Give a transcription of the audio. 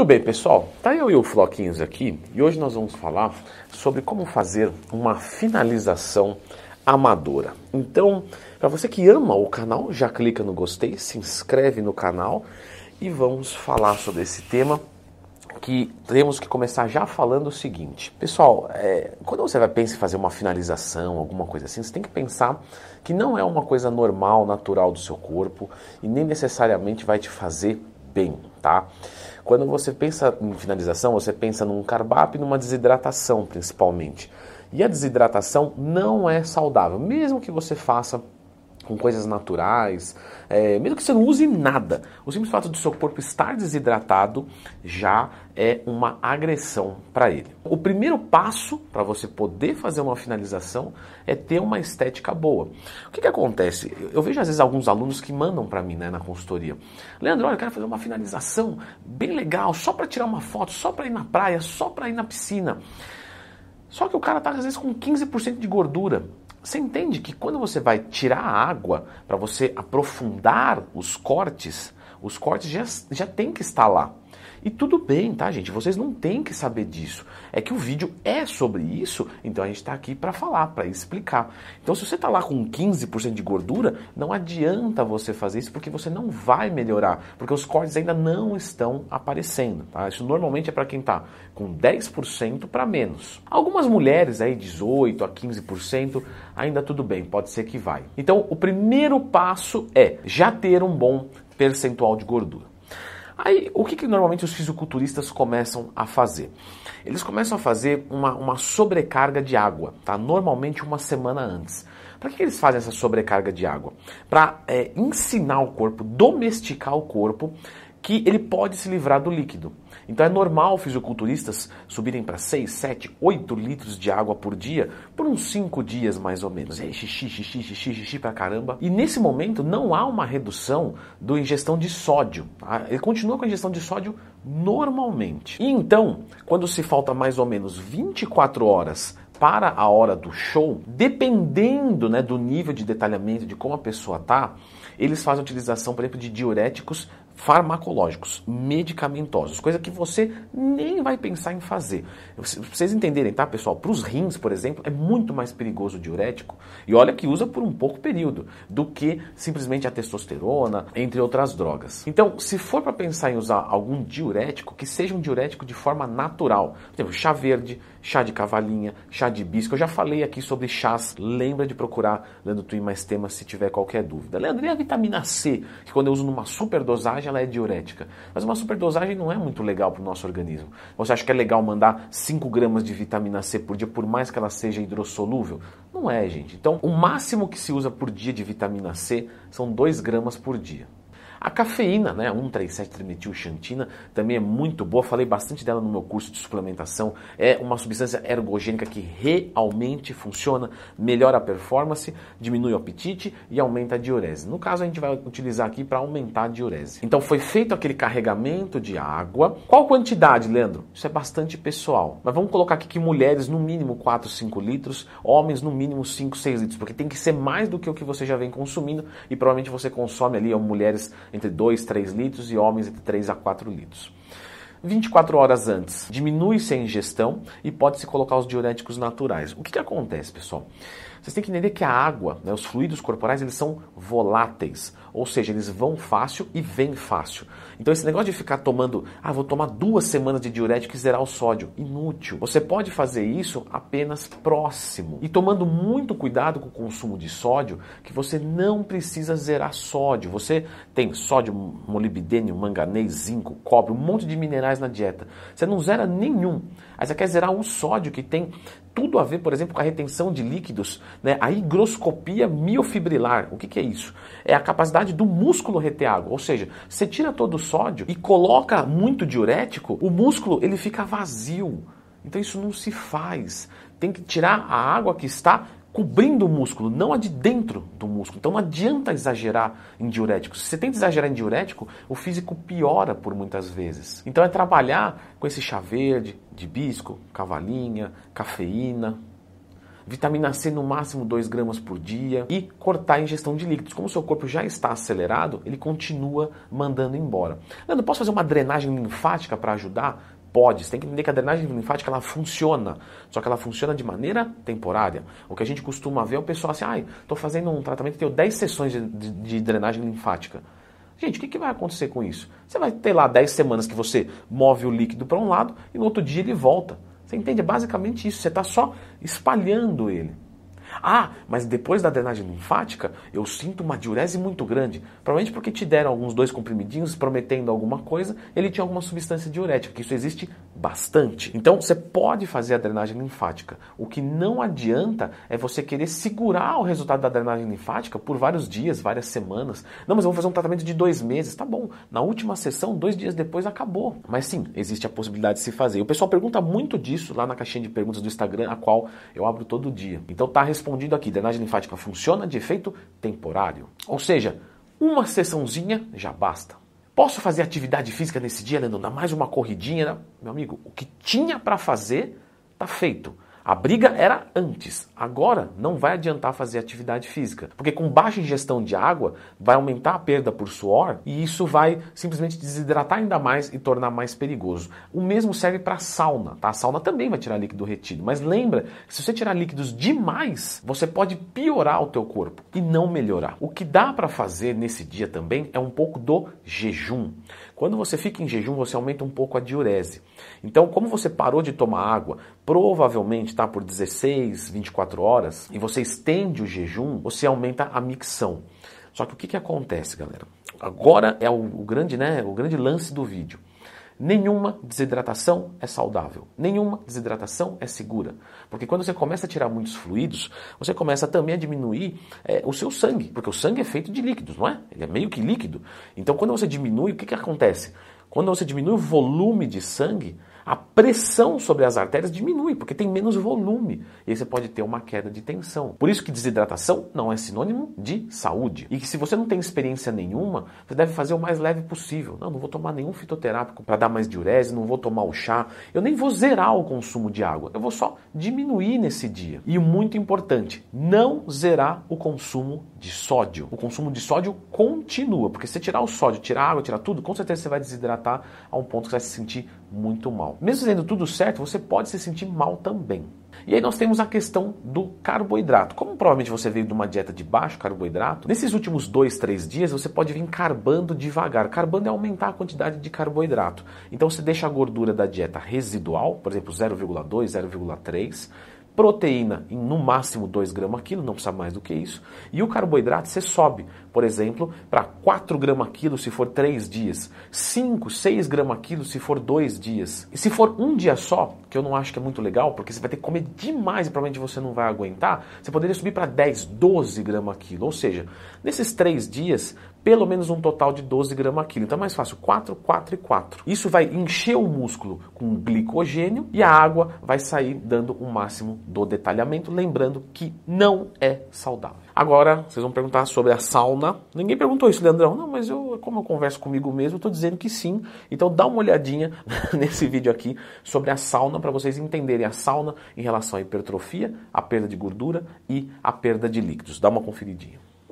Muito bem, pessoal. Tá eu e o Floquinhos aqui e hoje nós vamos falar sobre como fazer uma finalização amadora. Então, para você que ama o canal, já clica no gostei, se inscreve no canal e vamos falar sobre esse tema que temos que começar já falando o seguinte. Pessoal, é, quando você vai pensar em fazer uma finalização, alguma coisa assim, você tem que pensar que não é uma coisa normal, natural do seu corpo e nem necessariamente vai te fazer bem, tá? Quando você pensa em finalização, você pensa num carbape e numa desidratação, principalmente. E a desidratação não é saudável, mesmo que você faça com coisas naturais, é, mesmo que você não use nada, o simples fato do seu corpo estar desidratado já é uma agressão para ele. O primeiro passo para você poder fazer uma finalização é ter uma estética boa. O que, que acontece? Eu vejo às vezes alguns alunos que mandam para mim né, na consultoria: Leandro, olha, eu quero fazer uma finalização bem legal, só para tirar uma foto, só para ir na praia, só para ir na piscina. Só que o cara está às vezes com 15% de gordura. Você entende que quando você vai tirar a água para você aprofundar os cortes, os cortes já, já tem que estar lá. E tudo bem, tá, gente? Vocês não têm que saber disso. É que o vídeo é sobre isso, então a gente está aqui para falar, para explicar. Então, se você está lá com 15% de gordura, não adianta você fazer isso porque você não vai melhorar, porque os cortes ainda não estão aparecendo. Tá? Isso normalmente é para quem está com 10% para menos. Algumas mulheres aí, 18% a 15%, ainda tudo bem, pode ser que vai. Então, o primeiro passo é já ter um bom percentual de gordura. Aí, o que, que normalmente os fisiculturistas começam a fazer? Eles começam a fazer uma, uma sobrecarga de água, tá? Normalmente uma semana antes. Para que, eles fazem essa sobrecarga de água? Para é, ensinar o corpo, domesticar o corpo que ele pode se livrar do líquido. Então é normal fisiculturistas subirem para 6, 7, 8 litros de água por dia por uns 5 dias mais ou menos. É xixi, xixi, xixi, xixi pra caramba. E nesse momento não há uma redução da ingestão de sódio. Tá? Ele continua com a ingestão de sódio normalmente. E então, quando se falta mais ou menos 24 horas para a hora do show, dependendo né, do nível de detalhamento de como a pessoa tá, eles fazem utilização, por exemplo, de diuréticos farmacológicos, medicamentosos, coisa que você nem vai pensar em fazer. Vocês entenderem, tá, pessoal? Para os rins, por exemplo, é muito mais perigoso o diurético, e olha que usa por um pouco período, do que simplesmente a testosterona, entre outras drogas. Então, se for para pensar em usar algum diurético, que seja um diurético de forma natural. Por exemplo, chá verde, chá de cavalinha, chá de hibisco. Eu já falei aqui sobre chás. Lembra de procurar Leandro Twin mais temas se tiver qualquer dúvida. Leandro, e a vitamina C, que quando eu uso numa superdosagem, ela é diurética. Mas uma superdosagem não é muito legal para o nosso organismo. Você acha que é legal mandar 5 gramas de vitamina C por dia, por mais que ela seja hidrossolúvel? Não é, gente. Então, o máximo que se usa por dia de vitamina C são 2 gramas por dia. A cafeína, né, 137-trimetilxantina, também é muito boa. Falei bastante dela no meu curso de suplementação. É uma substância ergogênica que realmente funciona, melhora a performance, diminui o apetite e aumenta a diurese. No caso, a gente vai utilizar aqui para aumentar a diurese. Então, foi feito aquele carregamento de água. Qual quantidade, Leandro? Isso é bastante pessoal. Mas vamos colocar aqui que mulheres no mínimo 4, 5 litros, homens no mínimo 5, 6 litros, porque tem que ser mais do que o que você já vem consumindo e provavelmente você consome ali, ou mulheres entre 2 3 litros e homens entre 3 a 4 litros. 24 horas antes, diminui-se a ingestão e pode-se colocar os diuréticos naturais. O que, que acontece, pessoal? Vocês têm que entender que a água, né, os fluidos corporais, eles são voláteis, ou seja, eles vão fácil e vêm fácil. Então esse negócio de ficar tomando, ah, vou tomar duas semanas de diurético e zerar o sódio, inútil. Você pode fazer isso apenas próximo e tomando muito cuidado com o consumo de sódio, que você não precisa zerar sódio. Você tem sódio, molibdênio, manganês, zinco, cobre, um monte de minerais na dieta. Você não zera nenhum. Aí você quer zerar o sódio que tem tudo a ver, por exemplo, com a retenção de líquidos, né? a higroscopia miofibrilar. O que, que, é isso? É a capacidade do músculo reter água. Ou seja, você tira todo o sódio e coloca muito diurético, o músculo ele fica vazio. Então isso não se faz. Tem que tirar a água que está cobrindo o músculo, não a de dentro do músculo. Então não adianta exagerar em diurético. Se você tenta exagerar em diurético, o físico piora por muitas vezes. Então é trabalhar com esse chá verde, de hibisco, cavalinha, cafeína. vitamina C no máximo 2 gramas por dia e cortar a ingestão de líquidos. Como o seu corpo já está acelerado, ele continua mandando embora. Leandro, posso fazer uma drenagem linfática para ajudar? Pode, você tem que entender que a drenagem linfática ela funciona, só que ela funciona de maneira temporária. O que a gente costuma ver é o pessoal assim, ai, estou fazendo um tratamento, tenho 10 sessões de, de, de drenagem linfática. Gente, o que, que, vai acontecer com isso? Você vai ter lá 10 semanas que você move o líquido para um lado e no outro dia ele volta. Você entende? É basicamente isso. Você está só espalhando ele. Ah, mas depois da drenagem linfática, eu sinto uma diurese muito grande. Provavelmente porque te deram alguns dois comprimidinhos prometendo alguma coisa, ele tinha alguma substância diurética, que isso existe bastante. Então você pode fazer a drenagem linfática. O que não adianta é você querer segurar o resultado da drenagem linfática por vários dias, várias semanas. Não, mas eu vou fazer um tratamento de dois meses. Tá bom. Na última sessão, dois dias depois, acabou. Mas sim, existe a possibilidade de se fazer. O pessoal pergunta muito disso lá na caixinha de perguntas do Instagram, a qual eu abro todo dia. Então tá respondido aqui. Drenagem linfática funciona de efeito temporário. Ou seja, uma sessãozinha já basta. Posso fazer atividade física nesse dia? Dá mais uma corridinha? Meu amigo, o que tinha para fazer está feito. A briga era antes. Agora não vai adiantar fazer atividade física, porque com baixa ingestão de água vai aumentar a perda por suor e isso vai simplesmente desidratar ainda mais e tornar mais perigoso. O mesmo serve para a sauna, tá? A sauna também vai tirar líquido retido, mas lembra que se você tirar líquidos demais, você pode piorar o teu corpo e não melhorar. O que dá para fazer nesse dia também é um pouco do jejum. Quando você fica em jejum, você aumenta um pouco a diurese. Então, como você parou de tomar água, provavelmente tá por 16, 24 horas, e você estende o jejum, você aumenta a micção. Só que o que, que acontece, galera? Agora é o, o grande, né, o grande lance do vídeo. Nenhuma desidratação é saudável, nenhuma desidratação é segura. Porque quando você começa a tirar muitos fluidos, você começa também a diminuir é, o seu sangue, porque o sangue é feito de líquidos, não é? Ele é meio que líquido. Então quando você diminui, o que, que acontece? Quando você diminui o volume de sangue, a pressão sobre as artérias diminui, porque tem menos volume. E aí você pode ter uma queda de tensão. Por isso que desidratação não é sinônimo de saúde. E que se você não tem experiência nenhuma, você deve fazer o mais leve possível. Não, não vou tomar nenhum fitoterápico para dar mais diurese, não vou tomar o chá. Eu nem vou zerar o consumo de água. Eu vou só diminuir nesse dia. E muito importante, não zerar o consumo de sódio. O consumo de sódio continua, porque se tirar o sódio, tirar a água, tirar tudo, com certeza você vai desidratar a um ponto que você vai se sentir muito mal. Mesmo sendo tudo certo, você pode se sentir mal também. E aí nós temos a questão do carboidrato. Como provavelmente você veio de uma dieta de baixo carboidrato, nesses últimos dois, três dias você pode vir carbando devagar. Carbando é aumentar a quantidade de carboidrato. Então você deixa a gordura da dieta residual, por exemplo 0,2, 0,3 proteína em no máximo 2 gramas quilo, não precisa mais do que isso, e o carboidrato você sobe, por exemplo, para 4 gramas quilo se for 3 dias, 5, 6 gramas quilo se for 2 dias. E se for um dia só, que eu não acho que é muito legal, porque você vai ter que comer demais e provavelmente você não vai aguentar, você poderia subir para 10, 12 gramas quilo, ou seja, nesses 3 dias, pelo menos um total de 12 gramas quilo. Então é mais fácil, 4, 4 e 4. Isso vai encher o músculo com glicogênio e a água vai sair dando o máximo do detalhamento, lembrando que não é saudável. Agora, vocês vão perguntar sobre a sauna. Ninguém perguntou isso, Leandrão. Não, mas eu, como eu converso comigo mesmo, estou dizendo que sim. Então dá uma olhadinha nesse vídeo aqui sobre a sauna para vocês entenderem a sauna em relação à hipertrofia, a perda de gordura e a perda de líquidos. Dá uma conferidinha.